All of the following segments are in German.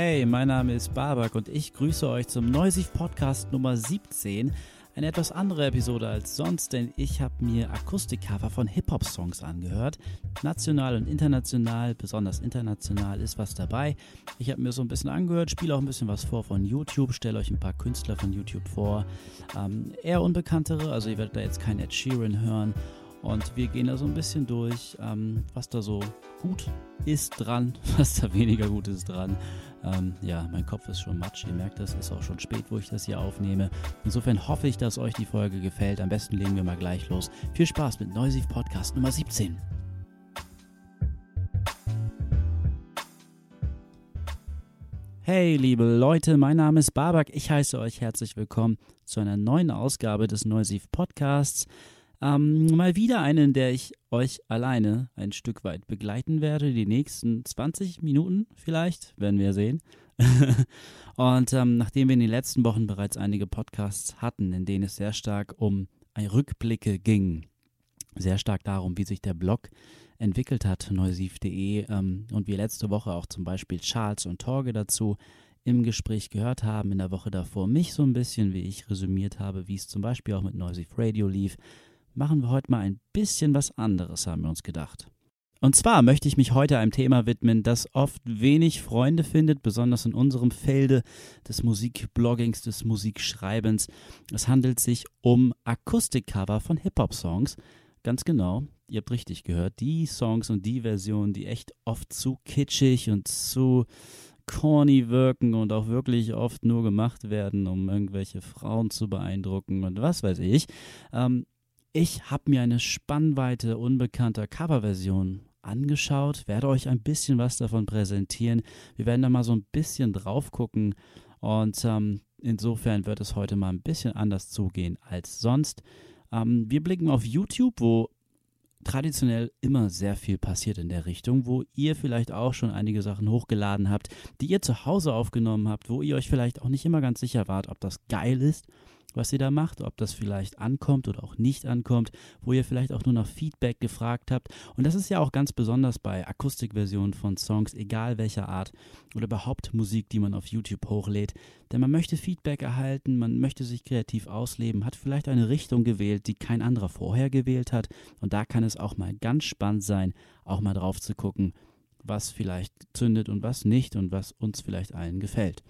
Hey, mein Name ist Babak und ich grüße euch zum Neusiv Podcast Nummer 17. Eine etwas andere Episode als sonst, denn ich habe mir Akustikcover von Hip-Hop-Songs angehört. National und international, besonders international ist was dabei. Ich habe mir so ein bisschen angehört, spiele auch ein bisschen was vor von YouTube, stelle euch ein paar Künstler von YouTube vor. Ähm, eher unbekanntere, also ihr werdet da jetzt kein Ed Sheeran hören. Und wir gehen da so ein bisschen durch, ähm, was da so gut ist dran, was da weniger gut ist dran. Ähm, ja, mein Kopf ist schon matsch, ihr merkt das, ist auch schon spät, wo ich das hier aufnehme. Insofern hoffe ich, dass euch die Folge gefällt. Am besten legen wir mal gleich los. Viel Spaß mit Neusiv Podcast Nummer 17. Hey, liebe Leute, mein Name ist Babak. Ich heiße euch herzlich willkommen zu einer neuen Ausgabe des Neusiv Podcasts. Ähm, mal wieder eine, in der ich euch alleine ein Stück weit begleiten werde. Die nächsten 20 Minuten vielleicht, werden wir sehen. und ähm, nachdem wir in den letzten Wochen bereits einige Podcasts hatten, in denen es sehr stark um Rückblicke ging, sehr stark darum, wie sich der Blog entwickelt hat, neusiv.de, ähm, und wir letzte Woche auch zum Beispiel Charles und Torge dazu im Gespräch gehört haben, in der Woche davor mich so ein bisschen, wie ich resümiert habe, wie es zum Beispiel auch mit Neusiv Radio lief, machen wir heute mal ein bisschen was anderes, haben wir uns gedacht. Und zwar möchte ich mich heute einem Thema widmen, das oft wenig Freunde findet, besonders in unserem Felde des Musikbloggings, des Musikschreibens. Es handelt sich um Akustikcover von Hip-Hop-Songs. Ganz genau, ihr habt richtig gehört, die Songs und die Versionen, die echt oft zu kitschig und zu corny wirken und auch wirklich oft nur gemacht werden, um irgendwelche Frauen zu beeindrucken und was weiß ich. Ähm, ich habe mir eine Spannweite unbekannter Coverversion angeschaut, werde euch ein bisschen was davon präsentieren. Wir werden da mal so ein bisschen drauf gucken und ähm, insofern wird es heute mal ein bisschen anders zugehen als sonst. Ähm, wir blicken auf YouTube, wo traditionell immer sehr viel passiert in der Richtung, wo ihr vielleicht auch schon einige Sachen hochgeladen habt, die ihr zu Hause aufgenommen habt, wo ihr euch vielleicht auch nicht immer ganz sicher wart, ob das geil ist was ihr da macht, ob das vielleicht ankommt oder auch nicht ankommt, wo ihr vielleicht auch nur nach Feedback gefragt habt. Und das ist ja auch ganz besonders bei Akustikversionen von Songs, egal welcher Art oder überhaupt Musik, die man auf YouTube hochlädt. Denn man möchte Feedback erhalten, man möchte sich kreativ ausleben, hat vielleicht eine Richtung gewählt, die kein anderer vorher gewählt hat. Und da kann es auch mal ganz spannend sein, auch mal drauf zu gucken, was vielleicht zündet und was nicht und was uns vielleicht allen gefällt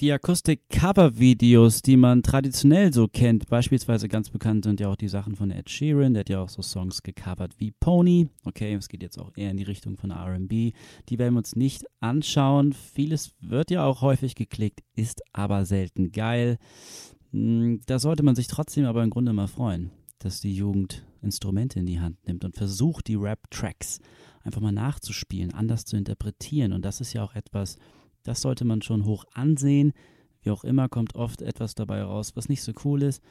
die Akustik-Cover-Videos, die man traditionell so kennt, beispielsweise ganz bekannt sind ja auch die Sachen von Ed Sheeran, der hat ja auch so Songs gecovert wie Pony. Okay, es geht jetzt auch eher in die Richtung von RB. Die werden wir uns nicht anschauen. Vieles wird ja auch häufig geklickt, ist aber selten geil. Hm, da sollte man sich trotzdem aber im Grunde mal freuen, dass die Jugend Instrumente in die Hand nimmt und versucht, die Rap-Tracks einfach mal nachzuspielen, anders zu interpretieren. Und das ist ja auch etwas, das sollte man schon hoch ansehen. Wie auch immer kommt oft etwas dabei raus, was nicht so cool ist.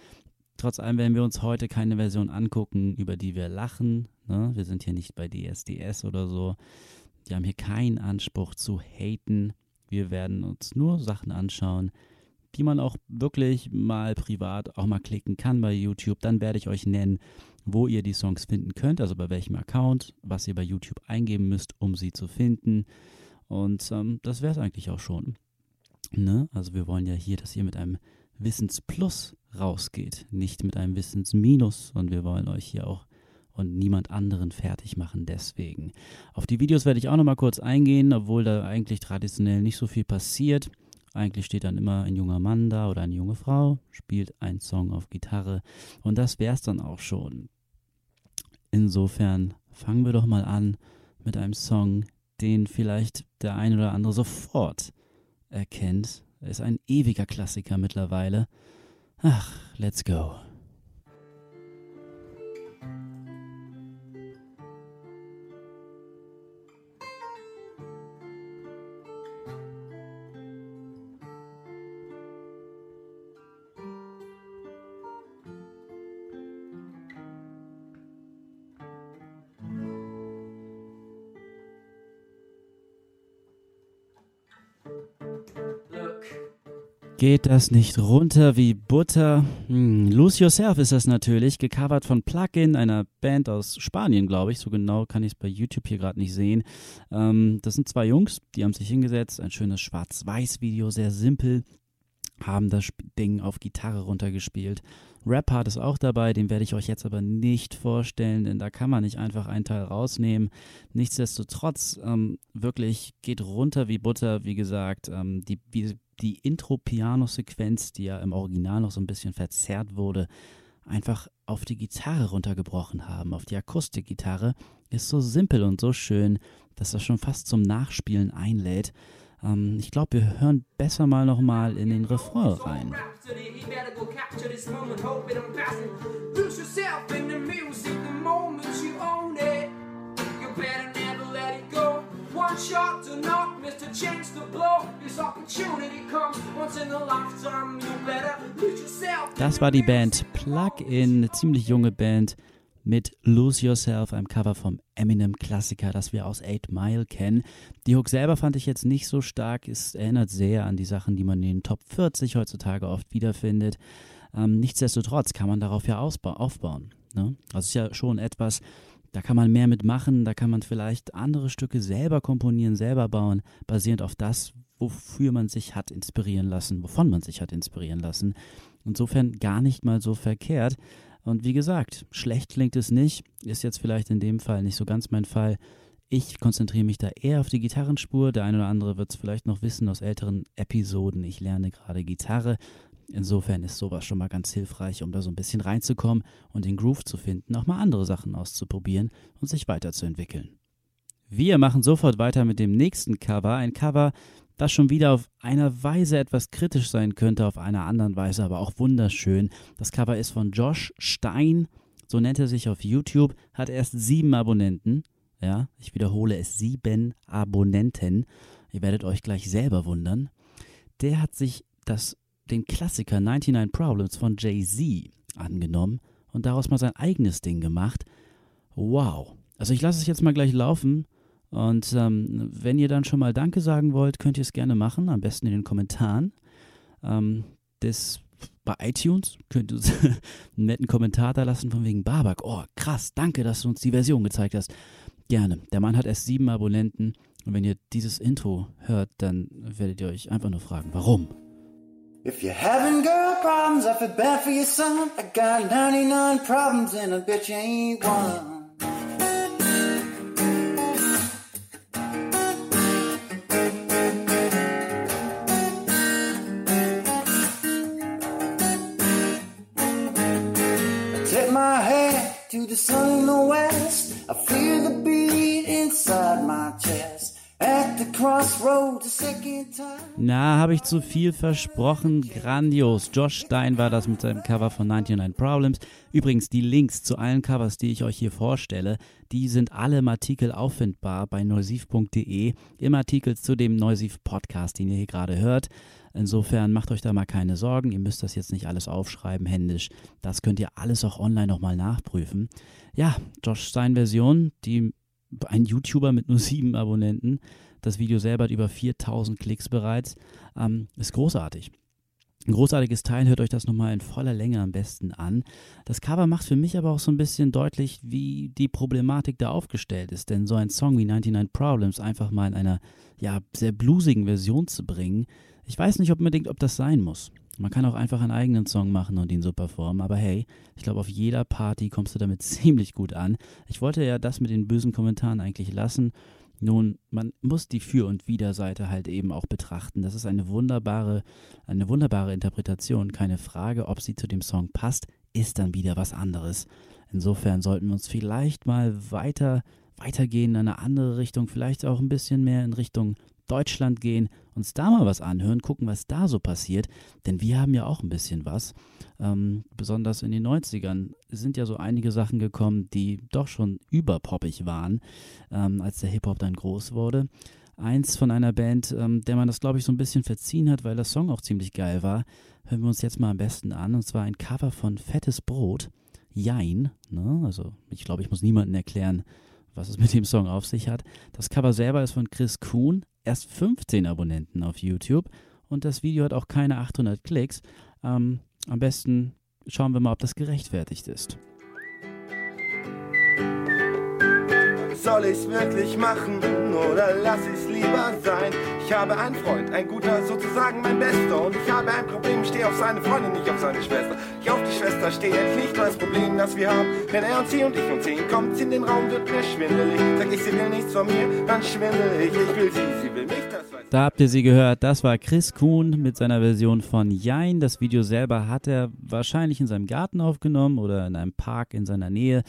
Trotz allem werden wir uns heute keine Version angucken, über die wir lachen. Ne? Wir sind hier nicht bei DSDS oder so. Wir haben hier keinen Anspruch zu haten. Wir werden uns nur Sachen anschauen, die man auch wirklich mal privat auch mal klicken kann bei YouTube. Dann werde ich euch nennen, wo ihr die Songs finden könnt, also bei welchem Account, was ihr bei YouTube eingeben müsst, um sie zu finden. Und ähm, das wäre es eigentlich auch schon. Ne? Also wir wollen ja hier, dass ihr mit einem Wissensplus rausgeht, nicht mit einem Wissensminus. Und wir wollen euch hier auch und niemand anderen fertig machen deswegen. Auf die Videos werde ich auch nochmal kurz eingehen, obwohl da eigentlich traditionell nicht so viel passiert. Eigentlich steht dann immer ein junger Mann da oder eine junge Frau, spielt einen Song auf Gitarre und das wäre es dann auch schon. Insofern fangen wir doch mal an mit einem Song, den vielleicht der ein oder andere sofort erkennt. Er ist ein ewiger Klassiker mittlerweile. Ach, let's go. Geht das nicht runter wie Butter? Hm, Lose Yourself ist das natürlich, gecovert von Plugin, einer Band aus Spanien, glaube ich. So genau kann ich es bei YouTube hier gerade nicht sehen. Ähm, das sind zwei Jungs, die haben sich hingesetzt. Ein schönes Schwarz-Weiß-Video, sehr simpel. Haben das Ding auf Gitarre runtergespielt. Rap-Part ist auch dabei, den werde ich euch jetzt aber nicht vorstellen, denn da kann man nicht einfach einen Teil rausnehmen. Nichtsdestotrotz, ähm, wirklich geht runter wie Butter, wie gesagt. Ähm, die, die, die Intro-Piano-Sequenz, die ja im Original noch so ein bisschen verzerrt wurde, einfach auf die Gitarre runtergebrochen haben, auf die Akustikgitarre, ist so simpel und so schön, dass das schon fast zum Nachspielen einlädt. Ähm, ich glaube, wir hören besser mal nochmal in den Refrain rein. Das war die Band Plug-In, eine ziemlich junge Band mit Lose Yourself, einem Cover vom Eminem-Klassiker, das wir aus 8 Mile kennen. Die Hook selber fand ich jetzt nicht so stark, es erinnert sehr an die Sachen, die man in den Top 40 heutzutage oft wiederfindet. Ähm, nichtsdestotrotz kann man darauf ja aufbauen. Ne? Das ist ja schon etwas, da kann man mehr mitmachen, da kann man vielleicht andere Stücke selber komponieren, selber bauen, basierend auf das, wofür man sich hat inspirieren lassen, wovon man sich hat inspirieren lassen. Insofern gar nicht mal so verkehrt. Und wie gesagt, schlecht klingt es nicht, ist jetzt vielleicht in dem Fall nicht so ganz mein Fall. Ich konzentriere mich da eher auf die Gitarrenspur. Der eine oder andere wird es vielleicht noch wissen aus älteren Episoden. Ich lerne gerade Gitarre. Insofern ist sowas schon mal ganz hilfreich, um da so ein bisschen reinzukommen und den Groove zu finden, auch mal andere Sachen auszuprobieren und sich weiterzuentwickeln. Wir machen sofort weiter mit dem nächsten Cover. Ein Cover, das schon wieder auf einer Weise etwas kritisch sein könnte, auf einer anderen Weise aber auch wunderschön. Das Cover ist von Josh Stein, so nennt er sich auf YouTube, hat erst sieben Abonnenten. Ja, ich wiederhole es, sieben Abonnenten. Ihr werdet euch gleich selber wundern. Der hat sich das, den Klassiker 99 Problems von Jay-Z angenommen und daraus mal sein eigenes Ding gemacht. Wow. Also ich lasse es jetzt mal gleich laufen und ähm, wenn ihr dann schon mal Danke sagen wollt, könnt ihr es gerne machen, am besten in den Kommentaren. Ähm, das bei iTunes könnt ihr uns einen netten Kommentar da lassen von wegen Babak. Oh, krass, danke, dass du uns die Version gezeigt hast. Gerne. Der Mann hat erst sieben Abonnenten und wenn ihr dieses Intro hört, dann werdet ihr euch einfach nur fragen, warum? If you're having girl problems, I feel bad for your son. I got 99 problems and bet you ain't one. I tip my head to the sun in the west. I feel the beat inside my chest. At the crossroad, the second time. Na, habe ich zu viel versprochen. Grandios. Josh Stein war das mit seinem Cover von 99 Problems. Übrigens, die Links zu allen Covers, die ich euch hier vorstelle, die sind alle im Artikel auffindbar bei neusiv.de. Im Artikel zu dem Neusiv Podcast, den ihr hier gerade hört. Insofern macht euch da mal keine Sorgen. Ihr müsst das jetzt nicht alles aufschreiben händisch. Das könnt ihr alles auch online nochmal nachprüfen. Ja, Josh Stein Version, die ein YouTuber mit nur sieben Abonnenten. Das Video selber hat über 4000 Klicks bereits. Ähm, ist großartig. Ein großartiges Teil, hört euch das nochmal in voller Länge am besten an. Das Cover macht für mich aber auch so ein bisschen deutlich, wie die Problematik da aufgestellt ist. Denn so ein Song wie 99 Problems einfach mal in einer ja, sehr bluesigen Version zu bringen, ich weiß nicht unbedingt, ob das sein muss. Man kann auch einfach einen eigenen Song machen und ihn so performen, aber hey, ich glaube, auf jeder Party kommst du damit ziemlich gut an. Ich wollte ja das mit den bösen Kommentaren eigentlich lassen. Nun, man muss die Für- und Widerseite halt eben auch betrachten. Das ist eine wunderbare, eine wunderbare Interpretation. Keine Frage, ob sie zu dem Song passt, ist dann wieder was anderes. Insofern sollten wir uns vielleicht mal weiter, weitergehen in eine andere Richtung, vielleicht auch ein bisschen mehr in Richtung Deutschland gehen, uns da mal was anhören, gucken, was da so passiert, denn wir haben ja auch ein bisschen was. Ähm, besonders in den 90ern sind ja so einige Sachen gekommen, die doch schon überpoppig waren, ähm, als der Hip-Hop dann groß wurde. Eins von einer Band, ähm, der man das, glaube ich, so ein bisschen verziehen hat, weil der Song auch ziemlich geil war, hören wir uns jetzt mal am besten an. Und zwar ein Cover von Fettes Brot, Jein. Ne? Also, ich glaube, ich muss niemandem erklären, was es mit dem Song auf sich hat. Das Cover selber ist von Chris Kuhn, erst 15 Abonnenten auf YouTube und das Video hat auch keine 800 Klicks. Ähm, am besten schauen wir mal, ob das gerechtfertigt ist. Soll ich's wirklich machen oder lass ich's lieber sein? Ich habe einen Freund, ein guter, sozusagen mein Bester. Und ich habe ein Problem, stehe auf seine Freundin, nicht auf seine Schwester. Ich auf die Schwester stehe nicht, nur das Problem, das wir haben. Wenn er und sie und ich und zehn kommt in den Raum, wird mir schwindelig. Sag ich, sie will nichts von mir, dann schwindel ich. Ich will sie, sie will mich, Da habt ihr sie gehört. Das war Chris Kuhn mit seiner Version von Jein. Das Video selber hat er wahrscheinlich in seinem Garten aufgenommen oder in einem Park in seiner Nähe.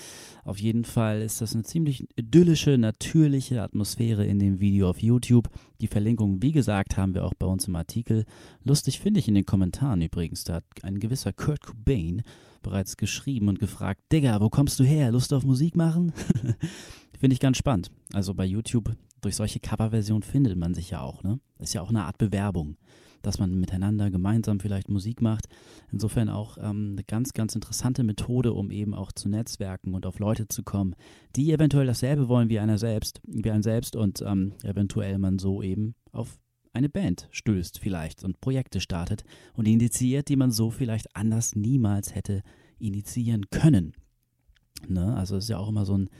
Auf jeden Fall ist das eine ziemlich idyllische, natürliche Atmosphäre in dem Video auf YouTube. Die Verlinkung, wie gesagt, haben wir auch bei uns im Artikel. Lustig finde ich in den Kommentaren übrigens. Da hat ein gewisser Kurt Cobain bereits geschrieben und gefragt, Digga, wo kommst du her? Lust auf Musik machen? finde ich ganz spannend. Also bei YouTube, durch solche Coverversionen findet man sich ja auch. Ne? Ist ja auch eine Art Bewerbung dass man miteinander gemeinsam vielleicht Musik macht. Insofern auch ähm, eine ganz, ganz interessante Methode, um eben auch zu netzwerken und auf Leute zu kommen, die eventuell dasselbe wollen wie einer selbst, wie ein selbst und ähm, eventuell man so eben auf eine Band stößt vielleicht und Projekte startet und initiiert, die man so vielleicht anders niemals hätte initiieren können. Ne? Also es ist ja auch immer so ein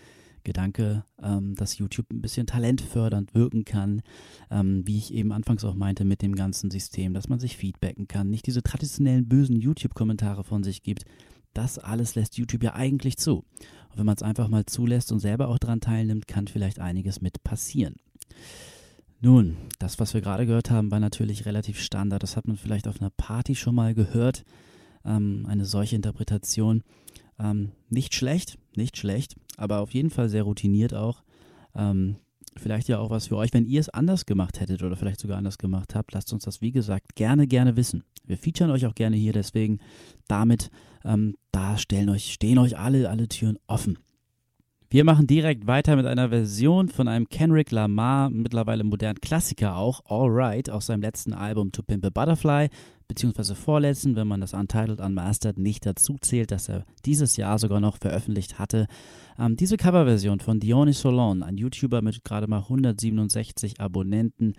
Gedanke, ähm, dass YouTube ein bisschen talentfördernd wirken kann, ähm, wie ich eben anfangs auch meinte mit dem ganzen System, dass man sich feedbacken kann, nicht diese traditionellen bösen YouTube-Kommentare von sich gibt. Das alles lässt YouTube ja eigentlich zu. Und wenn man es einfach mal zulässt und selber auch daran teilnimmt, kann vielleicht einiges mit passieren. Nun, das, was wir gerade gehört haben, war natürlich relativ Standard. Das hat man vielleicht auf einer Party schon mal gehört. Ähm, eine solche Interpretation. Ähm, nicht schlecht, nicht schlecht, aber auf jeden Fall sehr routiniert auch. Ähm, vielleicht ja auch was für euch, wenn ihr es anders gemacht hättet oder vielleicht sogar anders gemacht habt, lasst uns das wie gesagt gerne, gerne wissen. Wir featuren euch auch gerne hier, deswegen damit, ähm, da stellen euch, stehen euch alle, alle Türen offen. Wir machen direkt weiter mit einer Version von einem Kendrick Lamar, mittlerweile modernen Klassiker auch, All Right, aus seinem letzten Album To Pimp a Butterfly, beziehungsweise vorletzten, wenn man das Untitled Unmastered nicht dazu zählt, das er dieses Jahr sogar noch veröffentlicht hatte. Ähm, diese Coverversion von Dionys Solon, ein YouTuber mit gerade mal 167 Abonnenten,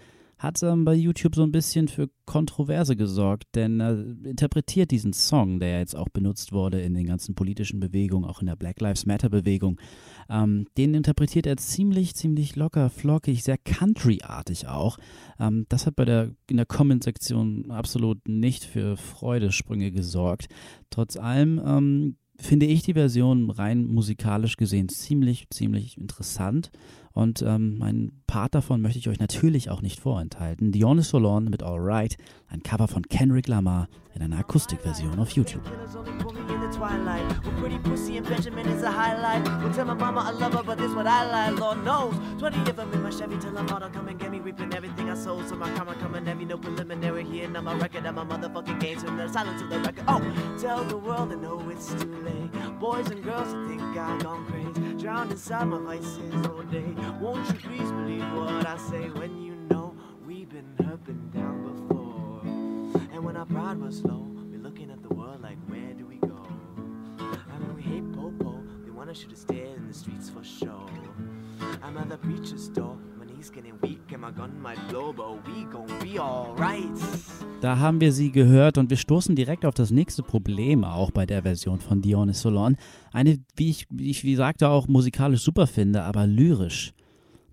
hat ähm, bei YouTube so ein bisschen für Kontroverse gesorgt, denn er interpretiert diesen Song, der jetzt auch benutzt wurde in den ganzen politischen Bewegungen, auch in der Black Lives Matter Bewegung, ähm, den interpretiert er ziemlich, ziemlich locker, flockig, sehr country-artig auch. Ähm, das hat bei der, in der Comment-Sektion absolut nicht für Freudesprünge gesorgt. Trotz allem ähm, finde ich die Version rein musikalisch gesehen ziemlich, ziemlich interessant. Und ähm, ein Part davon möchte ich euch natürlich auch nicht vorenthalten. Dionys Solon mit All Right, ein Cover von Kendrick Lamar in einer Akustikversion auf YouTube. twilight. With pretty pussy and Benjamin is a highlight. Will tell my mama I love her, but this what I like. Lord knows. 20 of them in my Chevy till I'm out. Come and get me, reaping everything I sold. So my karma coming heavy, no preliminary here. Now my record and my motherfucking games from the silence of the record. Tell the world I know it's too late. Boys and girls that think I've gone crazy. Drowned inside my vices all day. Won't you please believe what I say when you know we've been up and down before? And when our pride was low, we're looking at the world like, where do we go? I mean, we hate Popo, they want us to stay in the streets for show. I'm at the preacher's door. Da haben wir sie gehört und wir stoßen direkt auf das nächste Problem auch bei der Version von Dionys Solon. Eine, wie ich, wie ich wie sagte, auch musikalisch super finde, aber lyrisch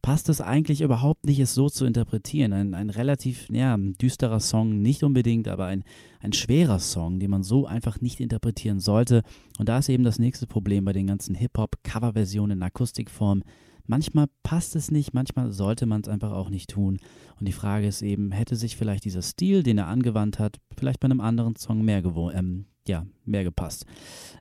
passt es eigentlich überhaupt nicht, es so zu interpretieren. Ein, ein relativ ja, düsterer Song, nicht unbedingt, aber ein, ein schwerer Song, den man so einfach nicht interpretieren sollte. Und da ist eben das nächste Problem bei den ganzen Hip-Hop-Coverversionen in Akustikform. Manchmal passt es nicht, manchmal sollte man es einfach auch nicht tun. Und die Frage ist eben, hätte sich vielleicht dieser Stil, den er angewandt hat, vielleicht bei einem anderen Song mehr ähm, ja, mehr gepasst.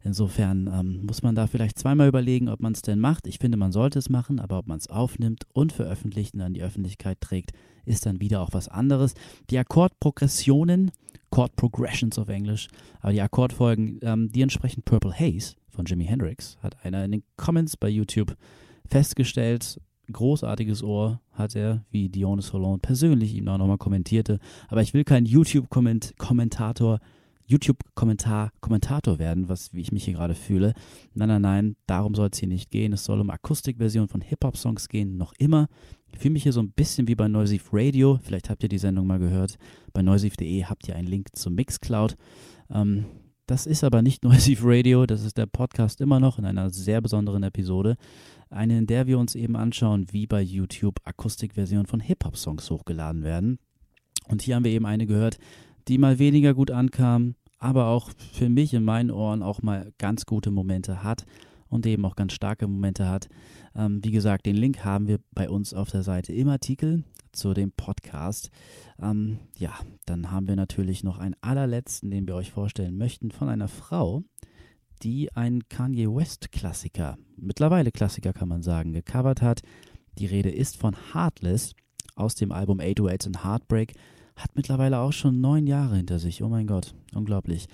Insofern ähm, muss man da vielleicht zweimal überlegen, ob man es denn macht. Ich finde, man sollte es machen, aber ob man es aufnimmt und veröffentlicht und an die Öffentlichkeit trägt, ist dann wieder auch was anderes. Die Akkordprogressionen, Chord Progressions auf Englisch, aber die Akkordfolgen, ähm, die entsprechen Purple Haze von Jimi Hendrix, hat einer in den Comments bei YouTube festgestellt. Großartiges Ohr hat er, wie Dionys Hollande persönlich ihm auch nochmal kommentierte. Aber ich will kein YouTube-Kommentator -Komment YouTube-Kommentar, Kommentator werden, was wie ich mich hier gerade fühle. Nein, nein, nein, darum soll es hier nicht gehen. Es soll um Akustikversion von Hip-Hop-Songs gehen, noch immer. Ich fühle mich hier so ein bisschen wie bei Noisif Radio. Vielleicht habt ihr die Sendung mal gehört. Bei noisif.de habt ihr einen Link zum Mixcloud. Ähm, das ist aber nicht Noisif Radio, das ist der Podcast immer noch in einer sehr besonderen Episode. Eine, in der wir uns eben anschauen, wie bei YouTube Akustikversionen von Hip-Hop-Songs hochgeladen werden. Und hier haben wir eben eine gehört, die mal weniger gut ankam, aber auch für mich in meinen Ohren auch mal ganz gute Momente hat und eben auch ganz starke Momente hat. Ähm, wie gesagt, den Link haben wir bei uns auf der Seite im Artikel zu dem Podcast. Ähm, ja, dann haben wir natürlich noch einen allerletzten, den wir euch vorstellen möchten, von einer Frau, die einen Kanye West Klassiker, mittlerweile Klassiker kann man sagen, gecovert hat. Die Rede ist von Heartless aus dem Album 808 and Heartbreak. Hat mittlerweile auch schon neun Jahre hinter sich. Oh mein Gott, unglaublich.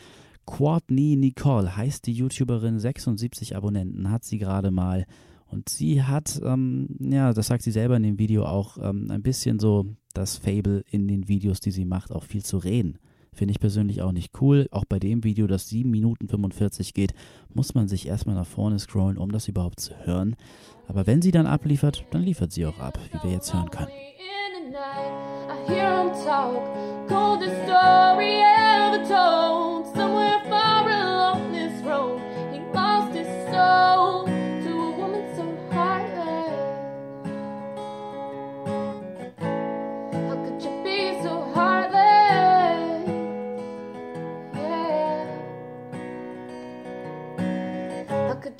Courtney Nicole heißt die YouTuberin, 76 Abonnenten hat sie gerade mal. Und sie hat, ähm, ja, das sagt sie selber in dem Video auch, ähm, ein bisschen so das Fable in den Videos, die sie macht, auch viel zu reden. Finde ich persönlich auch nicht cool. Auch bei dem Video, das 7 Minuten 45 geht, muss man sich erstmal nach vorne scrollen, um das überhaupt zu hören. Aber wenn sie dann abliefert, dann liefert sie auch ab, wie wir jetzt hören können. hear him talk. Cold the story.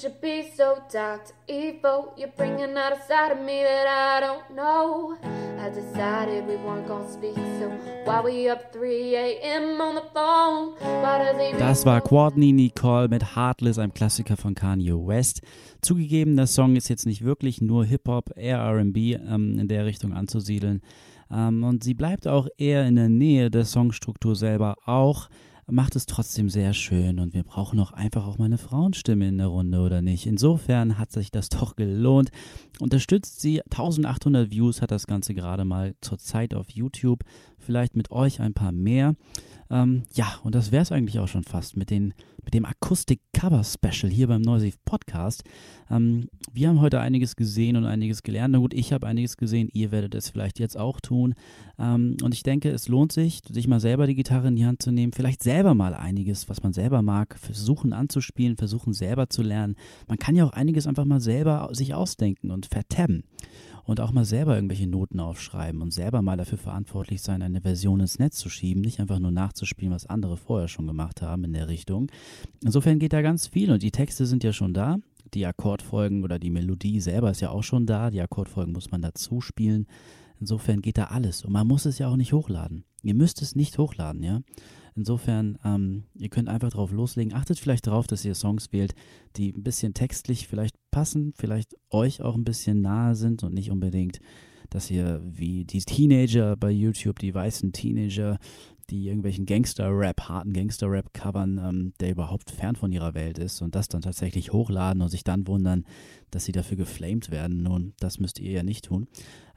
You be so to evil? You're bringing out a side of me that I don't know. I decided we weren't gonna speak, so why we up 3 a.m. on the phone? Das war Courtney Nicole mit Heartless, einem Klassiker von Kanye West. Zugegeben, der Song ist jetzt nicht wirklich nur Hip-Hop, eher RB ähm, in der Richtung anzusiedeln. Ähm, und sie bleibt auch eher in der Nähe der Songstruktur selber auch macht es trotzdem sehr schön und wir brauchen auch einfach auch mal eine Frauenstimme in der Runde oder nicht. Insofern hat sich das doch gelohnt. Unterstützt sie, 1800 Views hat das Ganze gerade mal zurzeit auf YouTube, vielleicht mit euch ein paar mehr. Ähm, ja, und das wäre es eigentlich auch schon fast mit, den, mit dem Akustik-Cover-Special hier beim Noisy Podcast. Ähm, wir haben heute einiges gesehen und einiges gelernt. Na gut, ich habe einiges gesehen, ihr werdet es vielleicht jetzt auch tun. Ähm, und ich denke, es lohnt sich, sich mal selber die Gitarre in die Hand zu nehmen, vielleicht selber mal einiges, was man selber mag, versuchen anzuspielen, versuchen selber zu lernen. Man kann ja auch einiges einfach mal selber sich ausdenken und vertabben und auch mal selber irgendwelche Noten aufschreiben und selber mal dafür verantwortlich sein, eine Version ins Netz zu schieben, nicht einfach nur nachzuspielen, was andere vorher schon gemacht haben in der Richtung. Insofern geht da ganz viel und die Texte sind ja schon da. Die Akkordfolgen oder die Melodie selber ist ja auch schon da. Die Akkordfolgen muss man dazu spielen. Insofern geht da alles. Und man muss es ja auch nicht hochladen. Ihr müsst es nicht hochladen, ja. Insofern, ähm, ihr könnt einfach drauf loslegen. Achtet vielleicht darauf, dass ihr Songs wählt, die ein bisschen textlich vielleicht passen, vielleicht euch auch ein bisschen nahe sind und nicht unbedingt, dass ihr wie die Teenager bei YouTube, die weißen Teenager, die irgendwelchen Gangster-Rap, harten Gangster-Rap covern, ähm, der überhaupt fern von ihrer Welt ist und das dann tatsächlich hochladen und sich dann wundern, dass sie dafür geflamed werden. Nun, das müsst ihr ja nicht tun.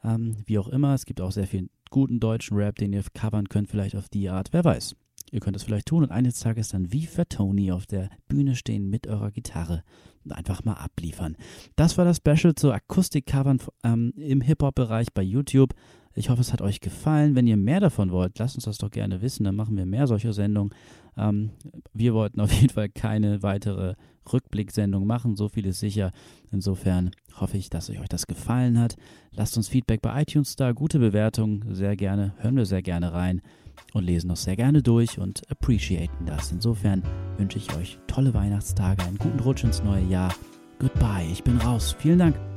Ähm, wie auch immer, es gibt auch sehr viel guten deutschen Rap, den ihr covern könnt, vielleicht auf die Art, wer weiß. Ihr könnt es vielleicht tun und eines Tages dann wie für Tony auf der Bühne stehen mit eurer Gitarre und einfach mal abliefern. Das war das Special zu Akustikcovern ähm, im Hip-Hop-Bereich bei YouTube. Ich hoffe, es hat euch gefallen. Wenn ihr mehr davon wollt, lasst uns das doch gerne wissen. Dann machen wir mehr solcher Sendungen. Ähm, wir wollten auf jeden Fall keine weitere Rückblicksendung machen. So viel ist sicher. Insofern hoffe ich, dass euch das gefallen hat. Lasst uns Feedback bei iTunes da. Gute Bewertungen. Sehr gerne. Hören wir sehr gerne rein und lesen das sehr gerne durch und appreciaten das. Insofern wünsche ich euch tolle Weihnachtstage, einen guten Rutsch ins neue Jahr. Goodbye, ich bin raus. Vielen Dank.